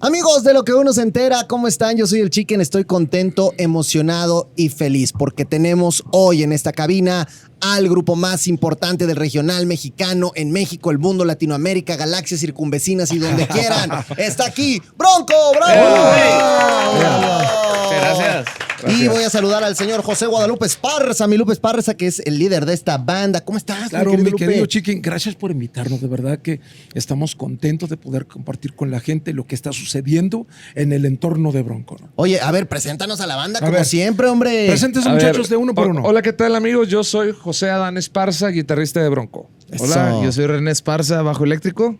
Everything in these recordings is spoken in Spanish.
Amigos de lo que uno se entera, ¿cómo están? Yo soy el Chicken, estoy contento, emocionado y feliz porque tenemos hoy en esta cabina al grupo más importante del regional mexicano en México, el mundo, Latinoamérica, galaxias circunvecinas y donde quieran. Está aquí, Bronco, bravo. Gracias. Y voy a saludar al señor José Guadalupe Esparza, mi Lupe Esparza, que es el líder de esta banda. ¿Cómo estás? Claro, mi querido Chicken, gracias por invitarnos. De verdad que estamos contentos de poder compartir con la gente lo que está sucediendo en el entorno de Bronco. ¿no? Oye, a ver, preséntanos a la banda como ver. siempre, hombre. Presentes A muchachos ver, de uno por uno. Hola, ¿qué tal amigos? Yo soy José Adán Esparza, guitarrista de Bronco. Hola, Eso. yo soy René Esparza, bajo eléctrico.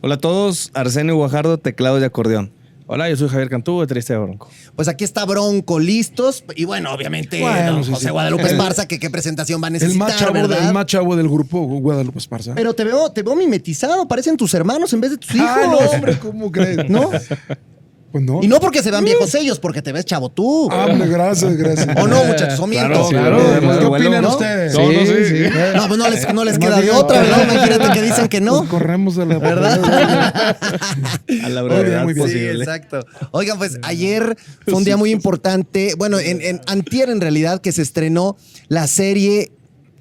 Hola a todos, Arsenio Guajardo, teclado y acordeón. Hola, yo soy Javier Cantú, baterista de Bronco. Pues aquí está Bronco, listos. Y bueno, obviamente, Bueno, don sí, José sí. Guadalupe El- Esparza, que qué presentación va a el, necesitar, más chavo, ¿verdad? del más chavo del grupo, Guadalupe Esparza. Pero te veo, te veo mimetizado, parecen tus hermanos en vez de tus hijos. Ah, no, hombre, ¿cómo crees? ¿No? Pues no. Y no porque se vean viejos ellos, porque te ves chavo tú. Ah, hombre, gracias, gracias. ¿O no, muchachos? ¿O miento? Claro, claro. Pues, ¿Qué opinan ¿no? ustedes? No, no, sí, sí. No, pues no les, no les No queda de otra, ¿verdad? Imagínate que dicen que no. Pues corremos de la ¿Verdad? A la Muy brevedad bien, muy bien. Sí, posible. exacto. Oigan, pues ayer fue un día muy importante. Bueno, en, en antier en realidad que se estrenó la serie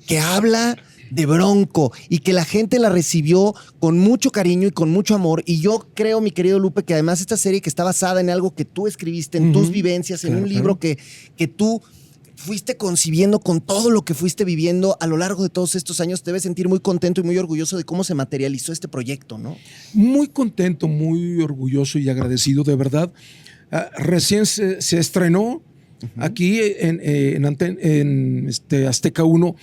que habla de Bronco y que la gente la recibió con mucho cariño y con mucho amor. Y yo creo, mi querido Lupe, que además esta serie que está basada en algo que tú escribiste, en tus vivencias, en Claro, un libro que, que tú fuiste concibiendo con todo lo que fuiste viviendo a lo largo de todos estos años, te debes sentir muy contento y muy orgulloso de cómo se materializó este proyecto, ¿no? muy contento, muy orgulloso y agradecido, de verdad. Ah, recién se, se estrenó aquí en, en, este, Azteca 1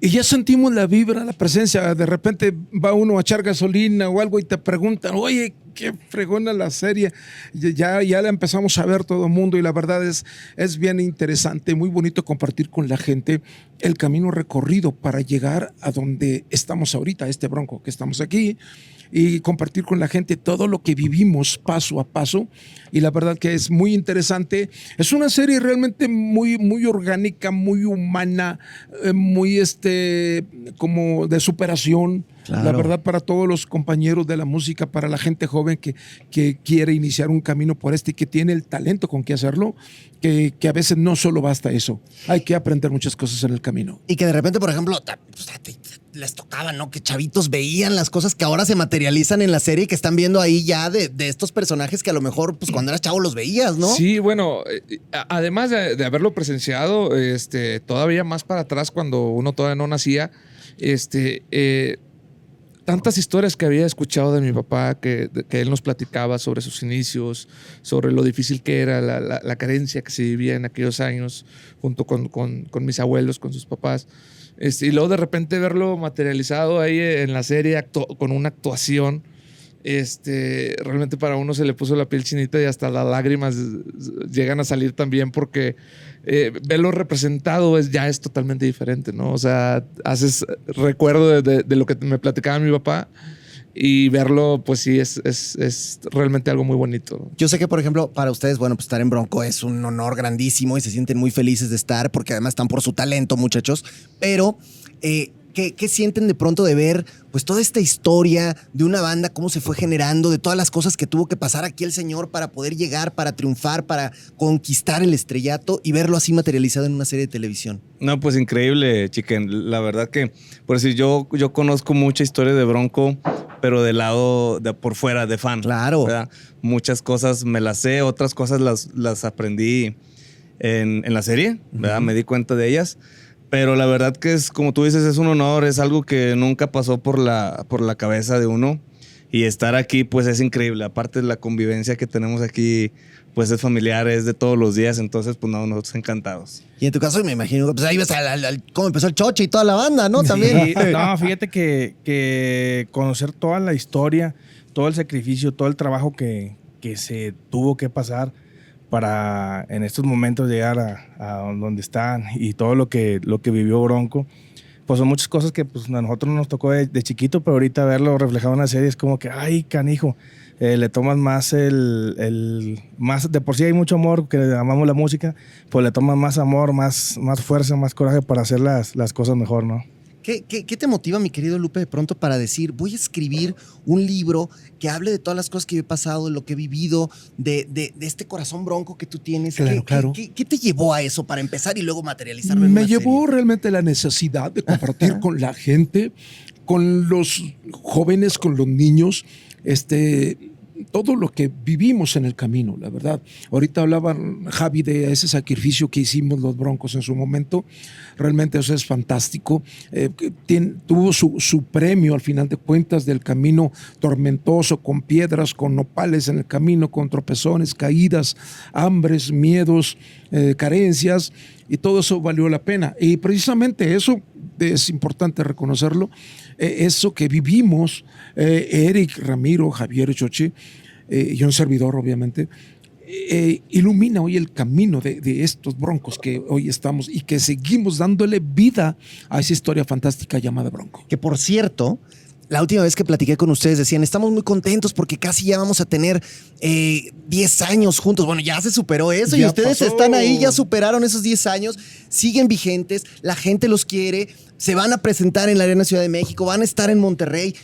y ya sentimos la vibra, la presencia. De repente va uno a echar gasolina o algo y te preguntan, oye, qué fregona la serie. Ya, ya la empezamos a ver todo el mundo y la verdad es, es bien interesante, muy bonito compartir con la gente el camino recorrido para llegar a donde estamos ahorita, este bronco que estamos aquí y compartir con la gente todo lo que vivimos paso a paso. Y la verdad que es muy interesante. Es una serie realmente muy, muy orgánica, muy humana, eh, muy este, como de superación. Claro. La verdad, para todos los compañeros de la música, para la gente joven que, que quiere iniciar un camino por este y que tiene el talento con que hacerlo, que, que a veces no solo basta eso. Hay que aprender muchas cosas en el camino. Y que de repente, por ejemplo, te- les tocaba, ¿no? Que chavitos veían las cosas que ahora se materializan en la serie y que están viendo ahí ya de, de estos personajes que a lo mejor, pues cuando eras chavo los veías, ¿no? Sí, bueno, eh, además de, haberlo presenciado, este, todavía más para atrás cuando uno todavía no nacía, este, eh, tantas historias que había escuchado de mi papá, que, que él nos platicaba sobre sus inicios, sobre lo difícil que era, la, la- la carencia que se vivía en aquellos años, junto con, con- con mis abuelos, con sus papás. Este, y luego de repente verlo materializado ahí en la serie con una actuación. Este, realmente para uno se le puso la piel chinita y hasta las lágrimas llegan a salir también porque eh, verlo representado es, ya es totalmente diferente, ¿no? O sea, haces recuerdo de lo que me platicaba mi papá y verlo, pues sí, es, es, es realmente algo muy bonito. Yo sé que, por ejemplo, para ustedes, bueno, pues estar en Bronco es un honor grandísimo y se sienten muy felices de estar porque además están por su talento, muchachos. Pero, eh, ¿qué, qué sienten de pronto de ver, pues, toda esta historia de una banda, cómo se fue generando, de todas las cosas que tuvo que pasar aquí el señor para poder llegar, para triunfar, para conquistar el estrellato y verlo así materializado en una serie de televisión? No, pues increíble, chiquen. La verdad que, por decir, yo, yo conozco mucha historia de Bronco, pero del lado de por fuera, de fan. Claro. ¿verdad? Muchas cosas me las sé, otras cosas las, las aprendí en, en la serie, ¿verdad? Me di cuenta de ellas. Pero la verdad que es, como tú dices, es un honor, es algo que nunca pasó por la, por la cabeza de uno. Y estar aquí, pues es increíble. Aparte de la convivencia que tenemos aquí, pues es familiar, es de todos los días. Entonces, pues no, nosotros encantados. Y en tu caso, me imagino, pues ahí ves al- al- al- cómo empezó el choche y toda la banda, ¿no? También. Sí, no, fíjate que, que conocer toda la historia, todo el sacrificio, todo el trabajo que, que se tuvo que pasar para en estos momentos llegar a, a donde están y todo lo que, lo que vivió Bronco, pues son muchas cosas que pues, a nosotros nos tocó de, de chiquito, pero ahorita verlo reflejado en la serie es como que, ay, canijo, eh, le tomas más el, el- más de por sí hay mucho amor que amamos la música pues le tomas más amor más más fuerza más coraje para hacer las, las cosas mejor no ¿Qué, qué, qué te motiva, mi querido Lupe, de pronto para decir, voy a escribir un libro que hable de todas las cosas que yo he pasado, de lo que he vivido, de, de- de este corazón bronco que tú tienes? Claro, ¿Qué, qué- claro. qué- qué te llevó a eso para empezar y luego materializarlo en Me una llevó serie? realmente la necesidad de compartir con la gente, con los jóvenes, con los niños, este, todo lo que vivimos en el camino, la verdad. Ahorita hablaba Javi de ese sacrificio que hicimos los Broncos en su momento. Realmente eso es fantástico. Eh, tuvo su, su premio al final de cuentas del camino tormentoso, con piedras, con nopales en el camino, con tropezones, caídas, hambres, miedos, eh, carencias, y todo eso valió la pena. Y precisamente eso es importante reconocerlo, eh, eso que vivimos, eh, Eric, Ramiro, Javier, Chochi, eh, y un servidor, obviamente, ilumina hoy el camino de, de estos broncos que hoy estamos y que seguimos dándole vida a esa historia fantástica llamada Bronco. Que por cierto, la última vez que platiqué con ustedes decían, estamos muy contentos porque casi ya vamos a tener eh, 10 años juntos. Bueno, ya se superó eso y ustedes pasó. están ahí, ya superaron esos 10 años, siguen vigentes, la gente los quiere, se van a presentar en la Arena Ciudad de México, van a estar en Monterrey.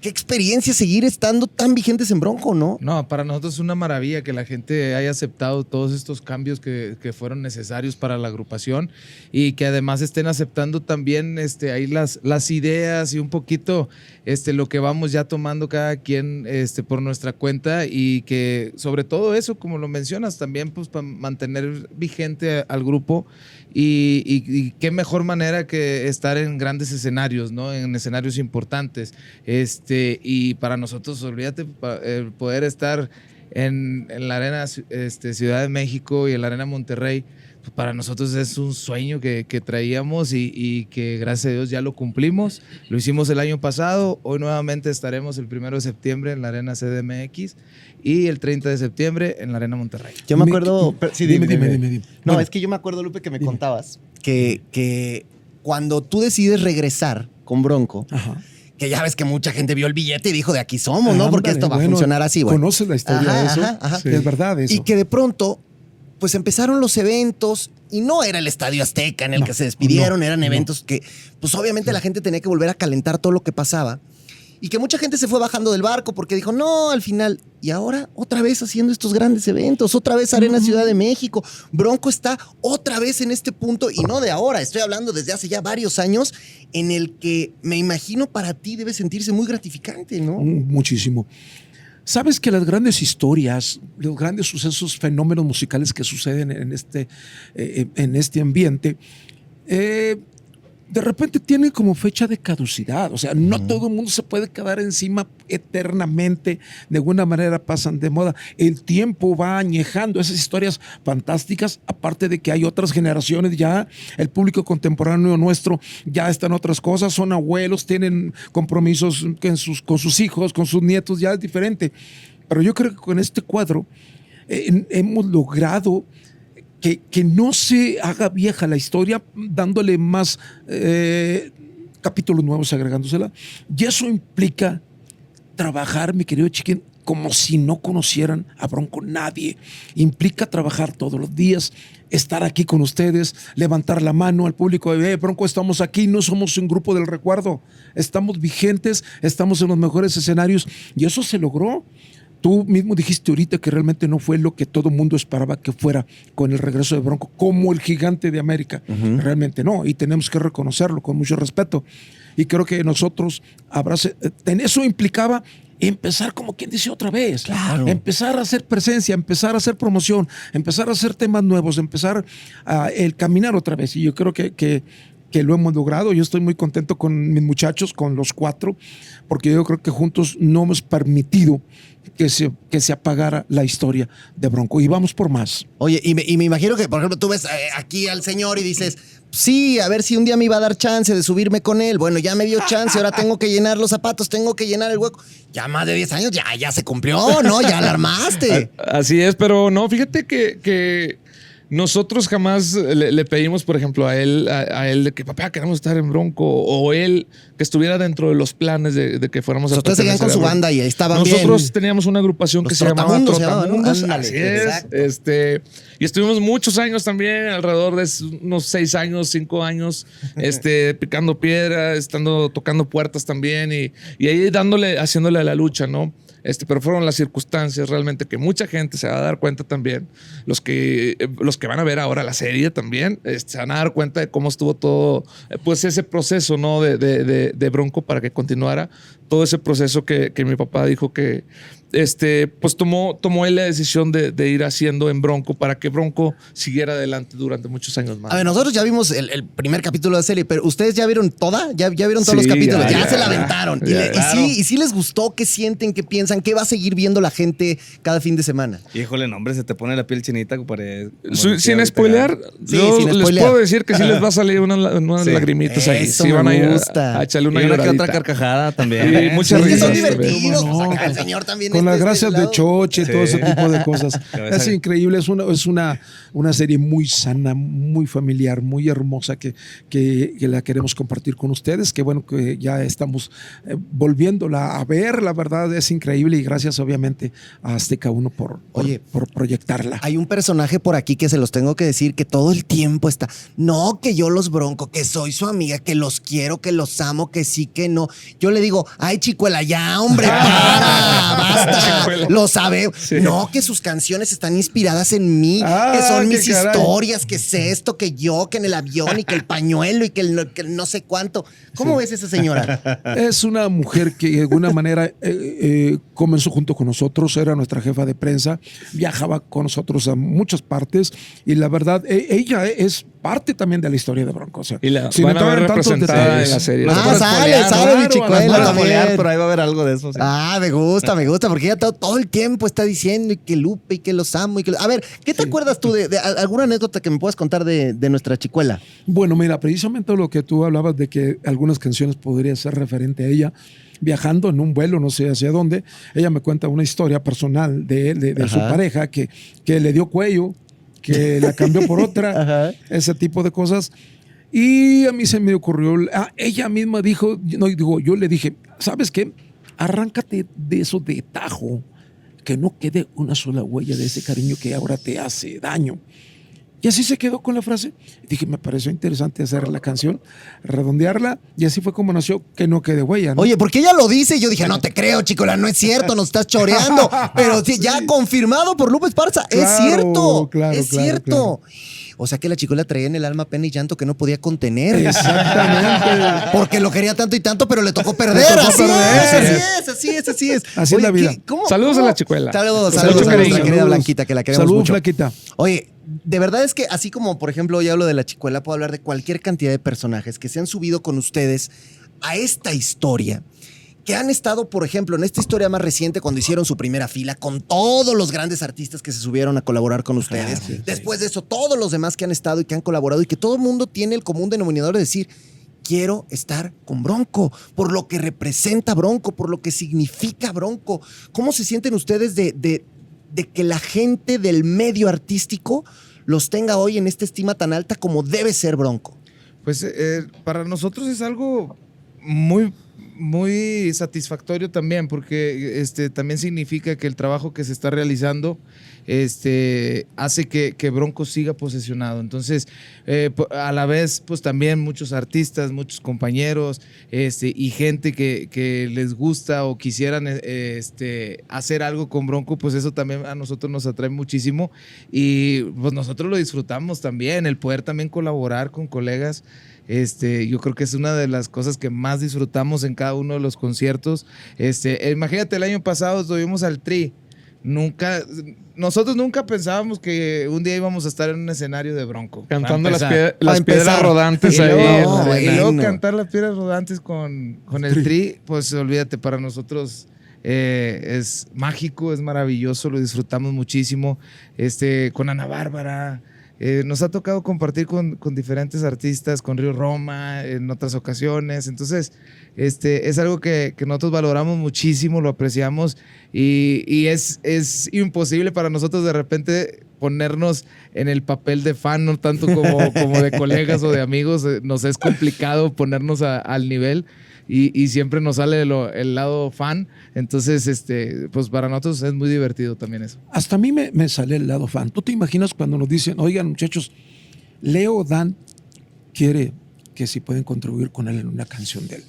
Qué, experiencia seguir estando tan vigentes en Bronco, ¿no? No, para nosotros es una maravilla que la gente haya aceptado todos estos cambios que, que fueron necesarios para la agrupación y que además estén aceptando también este, ahí las, las ideas y un poquito este, lo que vamos ya tomando cada quien este, por nuestra cuenta y que sobre todo eso, como lo mencionas, también pues para mantener vigente al grupo y, qué mejor manera que estar en grandes escenarios, ¿no? En escenarios importantes. Este, y para nosotros, olvídate, el poder estar en, en la Arena este, Ciudad de México y en la Arena Monterrey, para nosotros es un sueño que, que traíamos y, y que gracias a Dios ya lo cumplimos. Lo hicimos el año pasado, hoy nuevamente estaremos el primero de septiembre en la Arena CDMX y el 30 de septiembre en la Arena Monterrey. Yo me acuerdo... pero- sí, dime, dime, dime, dime. No, Bueno, es que yo me acuerdo, Lupe, que me Dime. contabas que, que cuando tú decides regresar con Bronco, Ajá. que ya ves que mucha gente vio el billete y dijo de aquí somos, ¿no? Porque Ándale, esto va a funcionar así, güey. ¿Conoces la historia Ajá, de eso? ajá, ajá. Sí, Es verdad eso. Y que de pronto, pues empezaron los eventos y no era el Estadio Azteca en el No, que se despidieron, no, eran no. eventos que, pues obviamente la gente tenía que volver a calentar todo lo que pasaba. Y que mucha gente se fue bajando del barco porque dijo, no, al final. Y ahora otra vez haciendo estos grandes eventos, otra vez Arena Ciudad de México. Bronco está otra vez en este punto y no de ahora, estoy hablando desde hace ya varios años en el que me imagino para ti debe sentirse muy gratificante, ¿no? Mm, Muchísimo. Sabes que las grandes historias, los grandes sucesos, fenómenos musicales que suceden en este, eh, en este ambiente, eh, de repente tienen como fecha de caducidad. O sea, no todo el mundo se puede quedar encima eternamente. De alguna manera pasan de moda. El tiempo va añejando esas historias fantásticas, aparte de que hay otras generaciones ya, el público contemporáneo nuestro ya está en otras cosas, son abuelos, tienen compromisos con sus, con sus hijos, con sus nietos, ya es diferente. Pero yo creo que con este cuadro eh, hemos logrado que, que no se haga vieja la historia, dándole más eh, capítulos nuevos, agregándosela. Y eso implica trabajar, mi querido Chiquín, como si no conocieran a Bronco nadie. Implica trabajar todos los días, estar aquí con ustedes, levantar la mano al público, eh, Bronco, estamos aquí, no somos un grupo del recuerdo, estamos vigentes, estamos en los mejores escenarios y eso se logró. Tú mismo dijiste ahorita que realmente no fue lo que todo mundo esperaba que fuera con el regreso de Bronco, como el gigante de América. Realmente no, y tenemos que reconocerlo con mucho respeto. Y creo que nosotros, abrace, eh, en eso implicaba empezar como quien dice otra vez. Claro. Empezar a hacer presencia, empezar a hacer promoción, empezar a hacer temas nuevos, empezar a el caminar otra vez. Y yo creo que, que, que lo hemos logrado. Yo estoy muy contento con mis muchachos, con los cuatro, porque yo creo que juntos no hemos permitido que se, que se apagara la historia de Bronco. Y vamos por más. Oye, y me, y me imagino que, por ejemplo, tú ves eh, aquí al señor y dices, sí, a ver si un día me iba a dar chance de subirme con él. Bueno, ya me dio chance, ahora tengo que llenar los zapatos, tengo que llenar el hueco. Ya más de 10 años, ya, ya se cumplió, ¿no? Ya la armaste. Así es, pero no, fíjate que, que nosotros jamás le, le pedimos, por ejemplo, a él, a, a él de que papá queremos estar en Bronco o él que estuviera dentro de los planes de, de que fuéramos a ustedes seguían con su banda y ahí estaban Nosotros bien. teníamos una agrupación que se llamaba Trotamundos se llamaban, ¿no? Ándale, Así es. exacto. Este, y estuvimos muchos años también, alrededor de unos seis años, cinco años, este, picando piedra, estando tocando puertas también y, y ahí dándole, haciéndole a la lucha, ¿no? Este, pero fueron las circunstancias realmente que mucha gente se va a dar cuenta también, los que, eh, los que van a ver ahora la serie también, este, se van a dar cuenta de cómo estuvo todo, eh, pues ese proceso, ¿no? De, de- de- de Bronco para que continuara, todo ese proceso que, que mi papá dijo que, este, pues tomó, tomó él la decisión de, de ir haciendo en Bronco para que Bronco siguiera adelante durante muchos años más. A ver, nosotros ya vimos el, el primer capítulo de la serie, pero ¿ustedes ya vieron toda? ¿Ya, ya vieron todos Sí, los capítulos? ya, Ya, ya, se la ya. aventaron. y, le- y sí, ¿Y sí les gustó? ¿Qué sienten? ¿Qué piensan? ¿Qué va a seguir viendo la gente cada fin de semana? Híjole, no, hombre, se te pone la piel chinita. Su- decía sin Sí, yo sin les puedo decir que sí les va a salir unas, Sí. lagrimitas ahí. Sí me van a, gusta. a echarle Y una una que otra carcajada también. ¿eh? muchas que son risas. divertidos. Pues, acá el señor también Con las este gracias de. Choche, todo ese tipo de cosas. Es increíble, es una, es una, una serie muy sana, muy familiar, muy hermosa que, que, que la queremos compartir con ustedes. Que bueno que ya estamos eh, volviéndola a ver, la verdad es increíble y gracias obviamente a Azteca 1 por, por, Oye, por proyectarla. Hay un personaje por aquí que se los tengo que decir que todo el tiempo está. No, que yo los bronco, que soy su amiga, que los quiero, que los amo, que sí, que no. Yo le digo, ay, chicuela, ya, hombre, para, basta. Chicuela. Lo sabe. No, que sus canciones están inspiradas en mí, Ah, que son mis caray. historias, que es esto, que yo, que en el avión y que el pañuelo y que el no, que el no sé cuánto. ¿Cómo ves esa señora? Es una mujer que de alguna manera eh, eh, comenzó junto con nosotros, era nuestra jefa de prensa, viajaba con nosotros a muchas partes y la verdad, e- ella es parte también de la historia de Bronco. o sea, Y la van a ver representada en la serie. Ah, sale, spoilear, sale, mi spoilear, pero ahí va a haber algo de eso. sí. Ah, me gusta, me gusta, porque ella todo, todo el tiempo está diciendo y que Lupe y que los amo y que... A ver, ¿qué te acuerdas tú de, alguna anécdota que me puedas contar de, de nuestra chicuela? Bueno, mira, precisamente lo que tú hablabas de que algunas canciones podrían ser referente a ella. Viajando en un vuelo, no sé hacia dónde, ella me cuenta una historia personal de él, de, de su pareja, que, que le dio cuello, que la cambió por otra, ese tipo de cosas. Y a mí se me ocurrió, ah, ella misma dijo, no, digo, yo le dije, ¿sabes qué? Arráncate de eso de tajo, que no quede una sola huella de ese cariño que ahora te hace daño. Y así se quedó con la frase. Dije, me pareció interesante hacer la canción, redondearla, y así fue como nació Que no quede huella. ¿no? Oye, porque ella lo dice y yo dije, no te creo, chicola, no es cierto, nos estás choreando. Pero sí, ya confirmado por Lupe Esparza, es cierto, claro, es claro, cierto. O sea que la chicola traía en el alma pena y llanto que no podía contener. Exactamente. Porque lo quería tanto y tanto, pero le tocó perder. tocó así, perder. es, Así así es. es, así es, así es. Así es la vida. cómo- Saludos cómo? a la chicuela. Saludos, saludos mucho a nuestra querida Saludos. Blanquita, que la queremos Salud, mucho. Flaquita. Oye, de verdad es que así como, por ejemplo, hoy hablo de la chicuela, puedo hablar de cualquier cantidad de personajes que se han subido con ustedes a esta historia. Que han estado, por ejemplo, en esta historia más reciente, cuando hicieron su primera fila, con todos los grandes artistas que se subieron a colaborar con ustedes. Después de eso, todos los demás que han estado y que han colaborado, y que todo el mundo tiene el común denominador de decir, quiero estar con Bronco, por lo que representa Bronco, por lo que significa Bronco. ¿Cómo se sienten ustedes de, de- de que la gente del medio artístico los tenga hoy en esta estima tan alta como debe ser Bronco? Pues eh, para nosotros es algo muy, muy satisfactorio también, porque este, también significa que el trabajo que se está realizando este, hace que, que Bronco siga posesionado. Entonces, eh, a la vez, pues también muchos artistas, muchos compañeros este, y gente que, que les gusta o quisieran eh, este, hacer algo con Bronco, pues eso también a nosotros nos atrae muchísimo y pues nosotros lo disfrutamos también, el poder también colaborar con colegas. Este, yo creo que es una de las cosas que más disfrutamos en cada uno de los conciertos. Este, eh, imagínate, el año pasado tuvimos al Tri. Nunca, nosotros nunca pensábamos que un día íbamos a estar en un escenario de Bronco. Cantando las, piedras rodantes Y ahí. luego, No, y luego cantar las piedras rodantes con, con el tri, pues olvídate, para nosotros eh, es mágico, es maravilloso, lo disfrutamos muchísimo. Este, con Ana Bárbara, eh, nos ha tocado compartir con, con diferentes artistas, con Río Roma en otras ocasiones. Entonces, este, es algo que, que nosotros valoramos muchísimo, lo apreciamos y, y es, es imposible para nosotros de repente ponernos en el papel de fan, no tanto como, como de colegas o de amigos. eh, Nos es complicado ponernos a- al nivel y, siempre nos sale el lado fan. Entonces, este, pues para nosotros es muy divertido también eso. Hasta a mí me, me sale el lado fan. ¿Tú te imaginas cuando nos dicen, oigan muchachos, Leo Dan quiere que si pueden contribuir con él en una canción de él?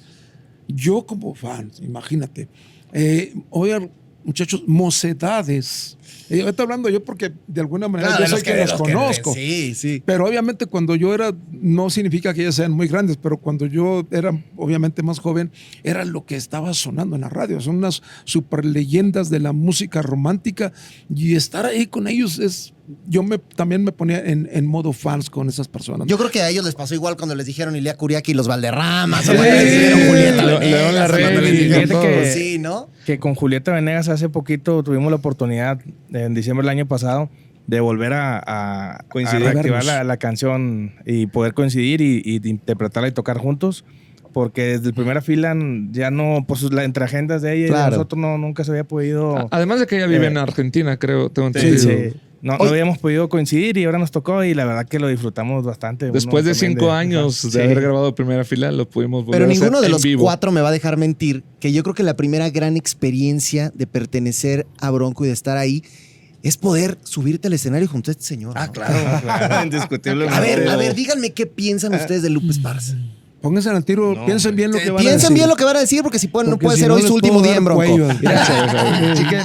Yo como fan, imagínate. Eh, oigan, muchachos, mocedades. Eh, ahorita hablando yo porque de alguna manera Claro, yo los que, de los los que- conozco. Sí, sí. Pero obviamente cuando yo era, no significa que ellas sean muy grandes, pero cuando yo era obviamente más joven, era lo que estaba sonando en la radio. Son unas super leyendas de la música romántica y estar ahí con ellos es, yo me, también me ponía en, en modo fans con esas personas. Yo creo que a ellos les pasó igual cuando les dijeron Ilia Curiaki y los Valderramas. Sí, o cuando les dijeron Julieta Lo- Venegas, les dijeron fíjate que- todo. Sí, ¿no? que con Julieta Venegas hace poquito tuvimos la oportunidad, en diciembre del año pasado, de volver a, a- a Coincidir. reactivar la, la canción y poder coincidir y, interpretarla y tocar juntos. Porque desde la primera fila ya no, pues la, entre agendas de ella y de nosotros no, nunca se había podido. Además de que ella vive Eh, en Argentina, creo, tengo Sí, entendido. sí. No, no habíamos podido coincidir y ahora nos tocó y la verdad que lo disfrutamos bastante. Después Uno de cinco años de sí. haber grabado primera fila, lo pudimos volver Pero a hacer ninguno de en los vivo. cuatro me va a dejar mentir que yo creo que la primera gran experiencia de pertenecer a Bronco y de estar ahí es poder subirte al escenario junto a este señor. Ah, ¿no? claro, claro, indiscutiblemente. A ver, a ver, díganme qué piensan ustedes de Lupe Esparza. Pónganse al tiro, No, piensen bien lo que Eh, van a Piensen decir. bien lo que van a decir porque si pueden, no Porque puede si ser no hoy su último día en Bronco. cuello. Mira, chiquen,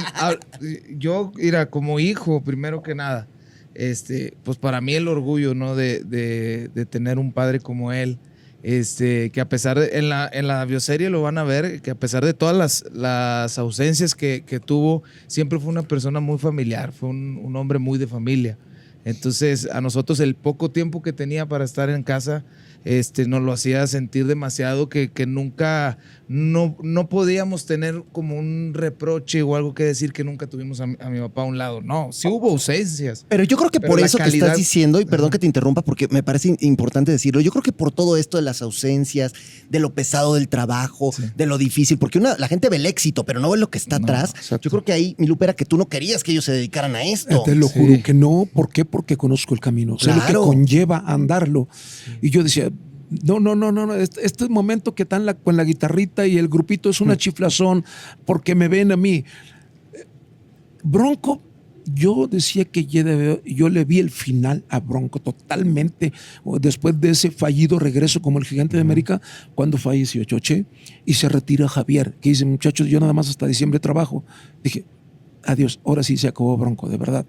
yo, mira, como hijo, primero que nada, este, pues para mí el orgullo, ¿no? De, de- de tener un padre como él, este, que a pesar de, en la, en la bioserie lo van a ver, que a pesar de todas las, las ausencias que, que tuvo, siempre fue una persona muy familiar, fue un, un hombre muy de familia. Entonces, a nosotros el poco tiempo que tenía para estar en casa, este, nos lo hacía sentir demasiado que, que nunca, no, no podíamos tener como un reproche o algo que decir que nunca tuvimos a, mi- a mi papá a un lado. No, sí hubo ausencias. Pero yo creo que por eso que calidad- estás diciendo, y perdón que te interrumpa porque me parece importante decirlo, yo creo que por todo esto de las ausencias, de lo pesado del trabajo, de lo difícil, porque una, la gente ve el éxito, pero no ve lo que está No, atrás. exacto. Yo creo que ahí, mi Lupe, era que tú no querías que ellos se dedicaran a esto. Te lo Sí. juro que no. ¿Por qué? Porque conozco el camino. Sé lo que Claro. conlleva andarlo. Y yo decía, no, no, no, no, no. Este, este momento que están la, con la guitarrita y el grupito es una chiflazón porque me ven a mí. Bronco, yo decía que yo le vi el final a Bronco totalmente después de ese fallido regreso como el gigante de América cuando falleció Choche y se retira Javier, que dice, muchachos, yo nada más hasta diciembre trabajo. Dije, adiós, ahora sí se acabó Bronco, de verdad.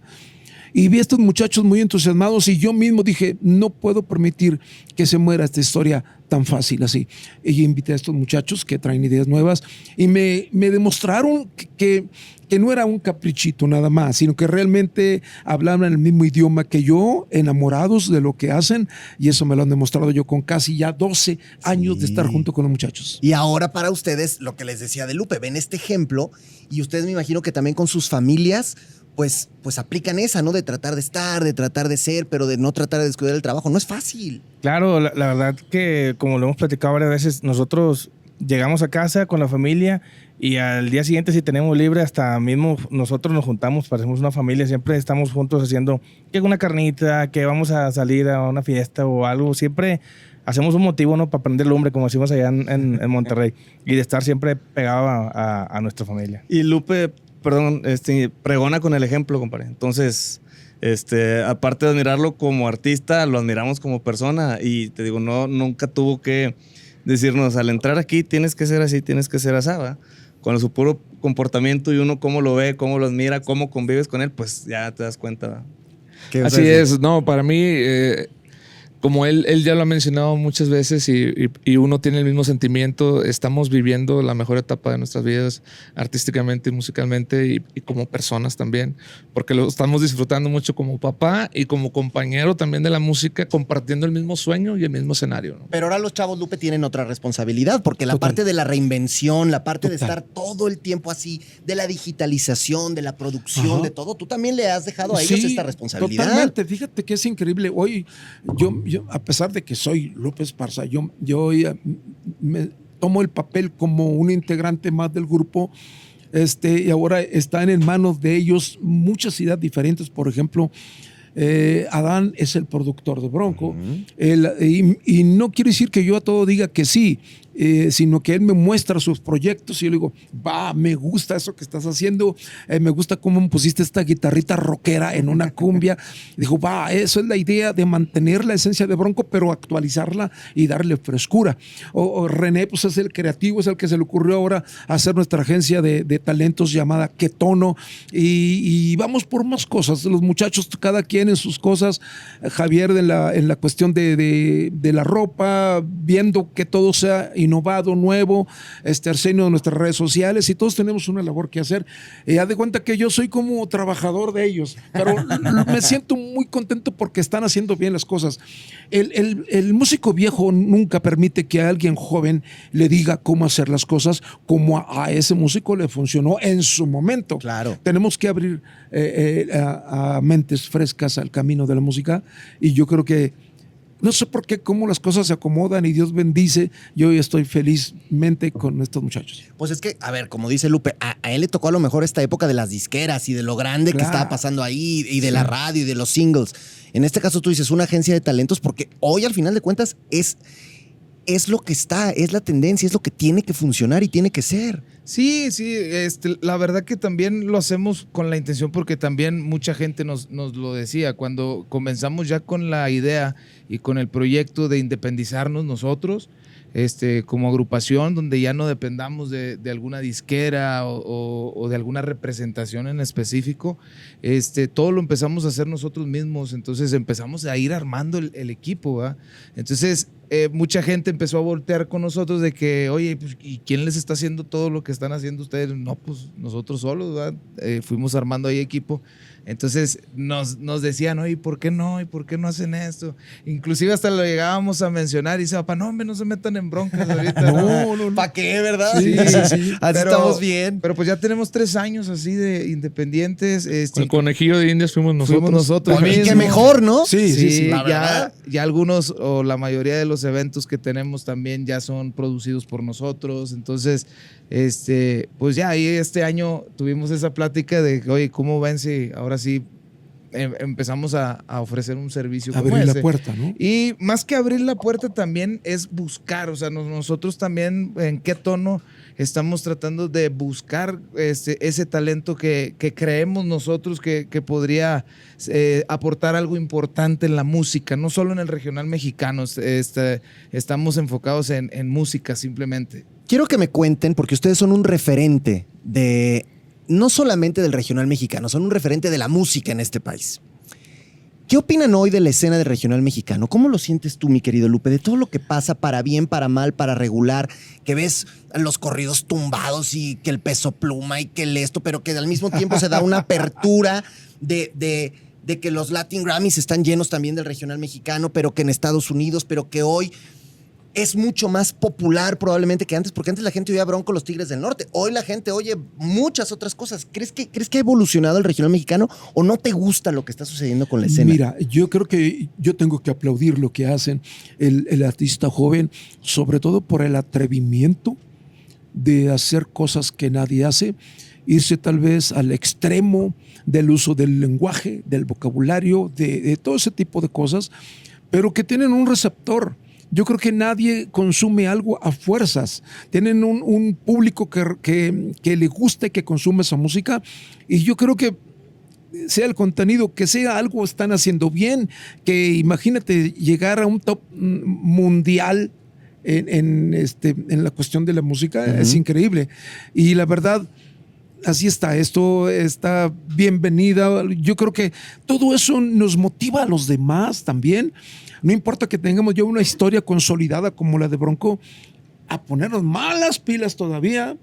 Y vi a estos muchachos muy entusiasmados y yo mismo dije, no puedo permitir que se muera esta historia tan fácil así. Y invité a estos muchachos que traen ideas nuevas y me, me demostraron que, que, no era un caprichito nada más, sino que realmente hablaban el mismo idioma que yo, enamorados de lo que hacen y eso me lo han demostrado yo con casi ya 12 años de estar junto con los muchachos. Y ahora para ustedes, lo que les decía de Lupe, ven este ejemplo y ustedes me imagino que también con sus familias, pues, pues aplican esa, ¿no? De tratar de estar, de tratar de ser, pero de no tratar de descuidar el trabajo. No es fácil. Claro, la, la verdad que como lo hemos platicado varias veces, nosotros llegamos a casa con la familia y al día siguiente si tenemos libre hasta mismo nosotros nos juntamos, parecemos una familia, siempre estamos juntos haciendo que una carnita, que vamos a salir a una fiesta o algo, siempre hacemos un motivo ¿no? para prender lumbre como decimos allá en, en- en Monterrey y de estar siempre pegado a, a- a nuestra familia. Y Lupe, perdón, este, pregona con el ejemplo, compadre. Entonces, este, aparte de admirarlo como artista, lo admiramos como persona. Y te digo, no, nunca tuvo que decirnos, al entrar aquí tienes que ser así, tienes que ser asada. Con su puro comportamiento y uno cómo lo ve, cómo lo admira, cómo convives con él, pues ya te das cuenta. Así es, no, para mí, eh, como él, él ya lo ha mencionado muchas veces y, y- y uno tiene el mismo sentimiento, estamos viviendo la mejor etapa de nuestras vidas artísticamente y musicalmente y, y como personas también, porque lo estamos disfrutando mucho como papá y como compañero también de la música, compartiendo el mismo sueño y el mismo escenario. ¿no? Pero ahora los chavos, Lupe, tienen otra responsabilidad, porque la Total. parte de la reinvención, la parte de estar todo el tiempo así, de la digitalización, de la producción, Ajá. de todo, tú también le has dejado a ellos Sí, esta responsabilidad. Totalmente, fíjate que es increíble. Hoy, yo, yo, a pesar de que soy López Parza, yo, yo eh, me tomo el papel como un integrante más del grupo. Este, y ahora están en manos de ellos muchas ideas diferentes. Por ejemplo, eh, Adán es el productor de Bronco. Y, y no quiere decir que yo a todo diga que sí, eh, sino que él me muestra sus proyectos y yo le digo, va, me gusta eso que estás haciendo, eh, me gusta cómo pusiste esta guitarrita rockera en una cumbia. Dijo, va, eso es la idea de mantener la esencia de Bronco, pero actualizarla y darle frescura. O, o René, pues es el creativo, es el que se le ocurrió ahora hacer nuestra agencia de, talentos llamada Ketono. Y, y vamos por más cosas. Los muchachos, cada quien en sus cosas. Javier en la, en la cuestión de, de- de la ropa, viendo que todo sea innovado, nuevo. Este Arsenio de nuestras redes sociales y todos tenemos una labor que hacer. Eh, haz de cuenta que yo soy como trabajador de ellos, pero me siento muy contento porque están haciendo bien las cosas. El, el- el músico viejo nunca permite que a alguien joven le diga cómo hacer las cosas como a, a ese músico le funcionó en su momento. Claro. Tenemos que abrir eh, eh, a, a mentes frescas al camino de la música y yo creo que no sé por qué, cómo las cosas se acomodan y Dios bendice. Yo hoy estoy felizmente con estos muchachos. Pues es que, a ver, como dice Lupe, a, a él le tocó a lo mejor esta época de las disqueras y de lo grande que estaba pasando ahí y de la radio y de los singles. En este caso tú dices una agencia de talentos porque hoy al final de cuentas es, es lo que está, es la tendencia, es lo que tiene que funcionar y tiene que ser. Sí, sí, este, la verdad que también lo hacemos con la intención porque también mucha gente nos, nos lo decía cuando comenzamos ya con la idea y con el proyecto de independizarnos nosotros, este, como agrupación, donde ya no dependamos de, de alguna disquera o, o- o de alguna representación en específico, este, todo lo empezamos a hacer nosotros mismos, entonces empezamos a ir armando el, el equipo. Entonces, eh, mucha gente empezó a voltear con nosotros de que, oye, pues, ¿y quién les está haciendo todo lo que están haciendo ustedes? No, pues nosotros solos. Eh, fuimos armando ahí equipo. Entonces nos, nos decían, oye, ¿por qué no? ¿Y por qué no hacen esto? Inclusive hasta lo llegábamos a mencionar y dice, papá, no, hombre, no se metan en broncas ahorita. No, no, no. ¿Para qué, verdad? Sí, sí, sí. Así Pero- estamos bien. Pero pues ya tenemos tres años así de independientes. este, Con el conejillo de indias fuimos nosotros. Fuimos nosotros qué mejor, ¿no? Sí, sí, sí. La ya, ya algunos o la mayoría de los eventos que tenemos también ya son producidos por nosotros. Entonces, este, pues ya ahí este año tuvimos esa plática de, oye, ¿cómo ven si ahora sí em- empezamos a, a ofrecer un servicio como Abrir la ese? puerta, ¿no? Y más que abrir la puerta también es buscar, o sea, nos- nosotros también en qué tono estamos tratando de buscar este, ese talento que, que creemos nosotros que, que podría eh, aportar algo importante en la música, no solo en el regional mexicano, este, estamos enfocados en, en música simplemente. Quiero que me cuenten, porque ustedes son un referente de, no solamente del regional mexicano, son un referente de la música en este país. ¿Qué opinan hoy de la escena del regional mexicano? ¿Cómo lo sientes tú, mi querido Lupe, de todo lo que pasa para bien, para mal, para regular? Que ves los corridos tumbados y que el peso pluma y que el esto, pero que al mismo tiempo se da una apertura de, de- de que los Latin Grammys están llenos también del regional mexicano, pero que en Estados Unidos, pero que hoy es mucho más popular probablemente que antes, porque antes la gente oía Bronco los Tigres del Norte. Hoy la gente oye muchas otras cosas. ¿Crees que, ¿Crees que ha evolucionado el regional mexicano o no te gusta lo que está sucediendo con la escena? Mira, yo creo que yo tengo que aplaudir lo que hacen el, el artista joven, sobre todo por el atrevimiento de hacer cosas que nadie hace, irse tal vez al extremo del uso del lenguaje, del vocabulario, de, de todo ese tipo de cosas, pero que tienen un receptor. Yo creo que nadie consume algo a fuerzas. Tienen un, un público que, que, que le gusta y que consume esa música. Y yo creo que sea el contenido, que sea algo están haciendo bien, que imagínate llegar a un top mundial en, en, este, en la cuestión de la música, es increíble. Y la verdad, así está, esto está bienvenida. Yo creo que todo eso nos motiva a los demás también. No importa que tengamos ya una historia consolidada como la de Bronco, a ponernos malas pilas todavía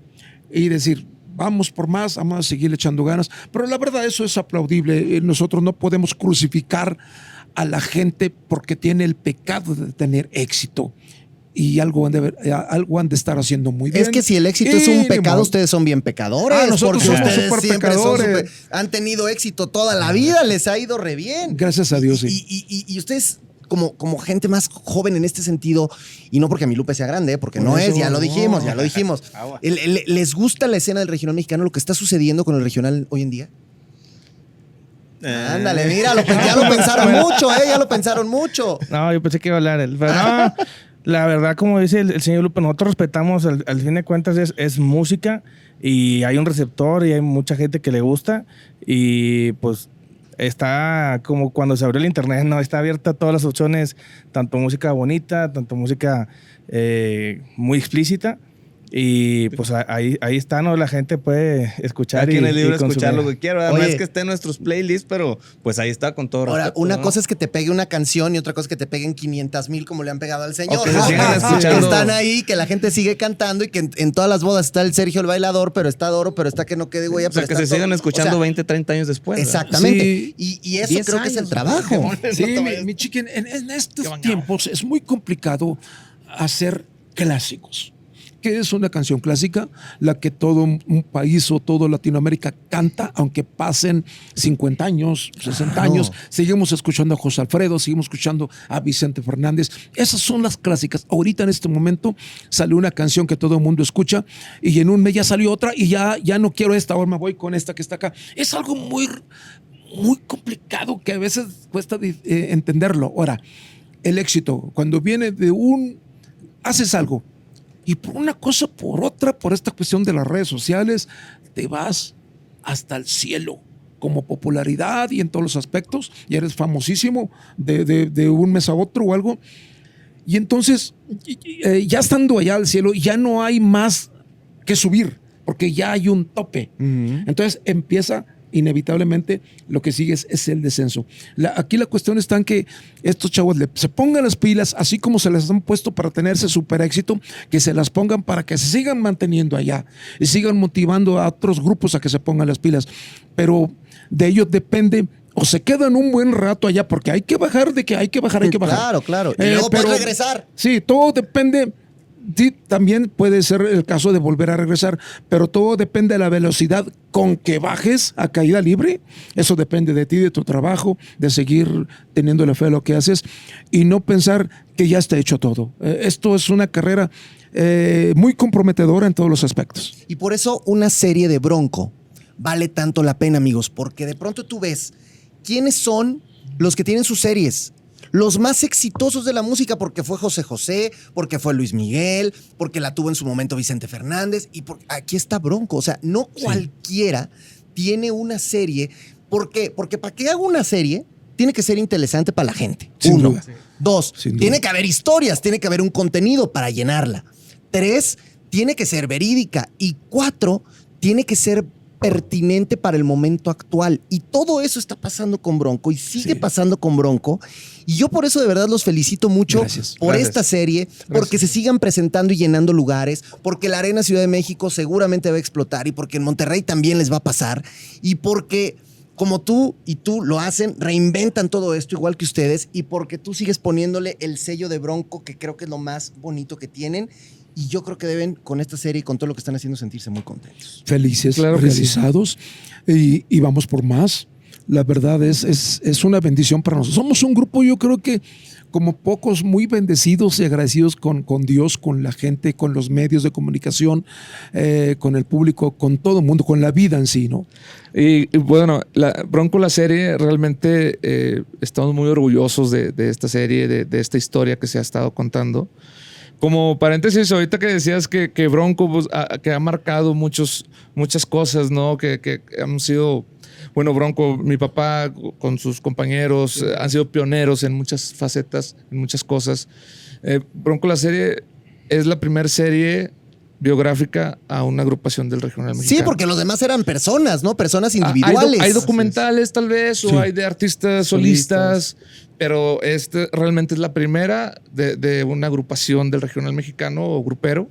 y decir, vamos por más, vamos a seguir echando ganas. Pero la verdad, eso es aplaudible. Eh, Nosotros no podemos crucificar a la gente porque tiene el pecado de tener éxito. Y algo han de, eh, algo han de estar haciendo muy bien. Es que si el éxito es un pecado, modo. ustedes son bien pecadores. Ah, nosotros porque somos ustedes siempre son pecadores. han tenido éxito toda la vida, les ha ido re bien. Gracias a Dios, sí. Y, y- y- y ustedes, como, como gente más joven en este sentido, y no porque mi Lupe sea grande, ¿eh? porque Por no eso, es, ya lo no. dijimos, ya lo dijimos. El- el- ¿Les gusta la escena del regional mexicano, lo que está sucediendo con el regional hoy en día? Ándale, mira, lo, ya lo pensaron mucho, ¿eh? Ya lo pensaron mucho. No, yo pensé que iba a hablar él. Pero no, la verdad, como dice el, el señor Lupe, nosotros respetamos, al, al fin de cuentas es, es música y hay un receptor y hay mucha gente que le gusta y pues está como cuando se abrió el internet, no está abierta todas las opciones, tanto música bonita, tanto música eh, muy explícita. Y pues ahí, ahí está, ¿no? La gente puede escuchar. Es y libre de escuchar lo que quiera. No Oye. es que esté en nuestros playlists, pero pues ahí está con todo Ahora, respeto, una ¿no? cosa es que te pegue una canción y otra cosa es que te peguen 500 mil como le han pegado al señor. O que se sigan escuchando. Están ahí, que la gente sigue cantando y que en, en todas las bodas está el Sergio el bailador, pero está Doro, pero está que no quede huella. O sea, pero que se todo. sigan escuchando O sea, 20, 30 años después. Exactamente. Sí. Y, y eso 10 creo que es el trabajo. Sí, mi, mi chiquen, en, en estos tiempos es muy complicado hacer clásicos. ¿Qué es una canción clásica? La que todo un país o todo Latinoamérica canta, aunque pasen 50 años, 60 Claro. años. Seguimos escuchando a José Alfredo, seguimos escuchando a Vicente Fernández. Esas son las clásicas. Ahorita en este momento salió una canción que todo el mundo escucha y en un mes ya salió otra y ya, ya no quiero esta, ahora me voy con esta que está acá. Es algo muy muy complicado que a veces cuesta eh, entenderlo. Ahora, el éxito, cuando viene de un, haces algo y por una cosa, por otra, por esta cuestión de las redes sociales, te vas hasta el cielo como popularidad y en todos los aspectos, y eres famosísimo de, de- de un mes a otro o algo. Y entonces, eh, ya estando allá al cielo, ya no hay más que subir, porque ya hay un tope. Entonces empieza inevitablemente lo que sigue es, es el descenso. La- aquí la cuestión está en que estos chavos le- se pongan las pilas, así como se las han puesto para tenerse super éxito, que se las pongan para que se sigan manteniendo allá y sigan motivando a otros grupos a que se pongan las pilas. Pero de ellos depende o se quedan un buen rato allá porque hay que bajar de que hay que bajar, hay que bajar. Claro, claro. Y Eh, luego puedes pero- regresar. Sí, todo depende. También puede ser el caso de volver a regresar, pero todo depende de la velocidad con que bajes a caída libre. Eso depende de ti, de tu trabajo, de seguir teniendo la fe a lo que haces y no pensar que ya está hecho todo. Eh, esto es una carrera eh, muy comprometedora en todos los aspectos. Y por eso una serie de Bronco vale tanto la pena, amigos, porque de pronto tú ves quiénes son los que tienen sus series. Los más exitosos de la música, porque fue José José, porque fue Luis Miguel, porque la tuvo en su momento Vicente Fernández, y por, aquí está Bronco. O sea, no cualquiera tiene una serie. ¿Por qué? Porque para que haga una serie, tiene que ser interesante para la gente. Sin Uno. duda. Dos, Sin duda. tiene que haber historias, tiene que haber un contenido para llenarla. Tres, tiene que ser verídica. Y cuatro, tiene que ser pertinente para el momento actual. Y todo eso está pasando con Bronco y sigue Sí. pasando con Bronco. Y yo por eso de verdad los felicito mucho Gracias. por Gracias. esta serie, porque se sigan presentando y llenando lugares, porque la Arena Ciudad de México seguramente va a explotar y porque en Monterrey también les va a pasar y porque como tú y tú lo hacen, reinventan todo esto igual que ustedes y porque tú sigues poniéndole el sello de Bronco que creo que es lo más bonito que tienen y yo creo que deben con esta serie y con todo lo que están haciendo sentirse muy contentos. felices, Claro sí. realizados y, y vamos por más. La verdad es, es, es una bendición para nosotros. Somos un grupo, yo creo que como pocos, muy bendecidos y agradecidos con, con Dios, con la gente, con los medios de comunicación, eh, con el público, con todo el mundo, con la vida en sí, ¿no? Y, y bueno, la, Bronco la serie, realmente eh, estamos muy orgullosos de, de esta serie, de, de esta historia que se ha estado contando. Como paréntesis, ahorita que decías que, que Bronco pues, que ha marcado muchos, muchas cosas, ¿no? Que, que han sido, bueno, Bronco, mi papá con sus compañeros eh, han sido pioneros en muchas facetas, en muchas cosas. Eh, Bronco la serie es la primera serie biográfica a una agrupación del regional Sí, mexicano. porque los demás eran personas, ¿no? Personas Ah, hay individuales. Hay, documentales tal vez, Sí. o hay de artistas solistas, pero este realmente es la primera de, de una agrupación del regional mexicano o grupero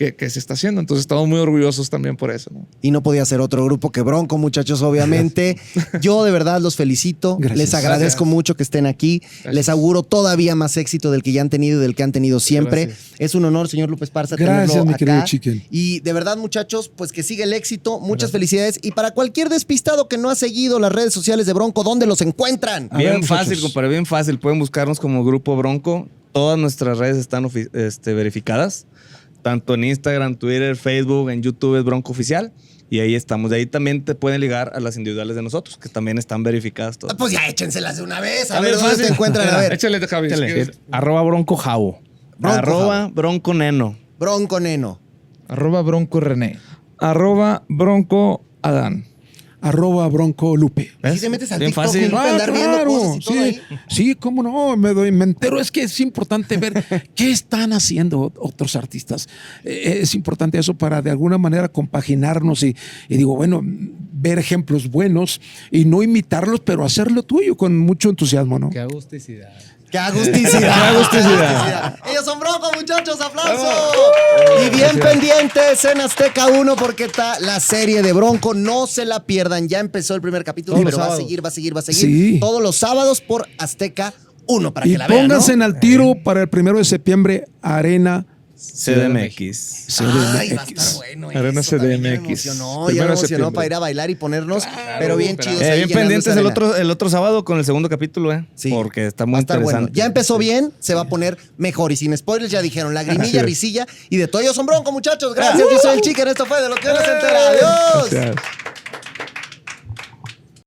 que, que se está haciendo. Entonces estamos muy orgullosos también por eso. ¿no? Y no podía ser otro grupo que Bronco, muchachos, obviamente. Yo de verdad los felicito. Gracias. Les agradezco mucho que estén aquí. Les auguro todavía más éxito del que ya han tenido y del que han tenido siempre. Gracias. Es un honor, señor López Parza, Gracias, tenerlo mi querido acá. Chicken. Y de verdad, muchachos, pues que siga el éxito. Muchas felicidades. Y para cualquier despistado que no ha seguido las redes sociales de Bronco, ¿dónde los encuentran? A Bien ver, fácil, compadre, bien fácil. Pueden buscarnos como Grupo Bronco. Todas nuestras redes están este, verificadas. Tanto en Instagram, Twitter, Facebook, en YouTube es Bronco Oficial. Y ahí estamos. De ahí también te pueden ligar a las individuales de nosotros, que también están verificadas Ah, todas. Pues ya échenselas de una vez. A, A ver, ver, ¿dónde te encuentran? A ver. Échale, Javi. Échale. Arroba Bronco Javo. Bronco Arroba Bronco Neno. Bronco Neno. Arroba Bronco René. Arroba Bronco Adán. Arroba Bronco Lupe. Si te metes al Bien TikTok, fácil. Ah, andar viendo claro, cosas y todo sí, ahí. sí, cómo no, me, doy, me entero. Es que es importante ver qué están haciendo otros artistas. Eh, es importante eso para de alguna manera compaginarnos y, y digo, bueno, ver ejemplos buenos y no imitarlos, pero hacerlo tuyo con mucho entusiasmo, ¿no? Qué agusticidad. ¡Qué agusticidad! ¡Qué agusticidad! Ellos son Bronco, muchachos, aplauso. Y bien pendientes en Azteca 1 porque está la serie de Bronco. No se la pierdan. Ya empezó el primer capítulo, Todos pero va a seguir, va a seguir, va a seguir. Sí. Todos los sábados por Azteca 1 para Y que la vean. ¿no? pónganse en al tiro para el primero de septiembre, Arena CDMX. Ay, va a estar CDMX. bueno. Arena eso, también ya me CDMX. emocionó, ya me emocionó para ir a bailar y ponernos, pero bien chidos. Eh, ahí bien pendientes el otro, el otro sábado con el segundo capítulo, ¿eh? Sí. Porque está Va muy a estar bueno. interesante. Ya empezó bien, se va a poner mejor. Y sin spoilers, ya dijeron lagrimilla, risilla y de todo. Ellos son bronco, muchachos. Gracias, yo soy el chicken. Esto fue de lo que no se entera. Adiós. Gracias.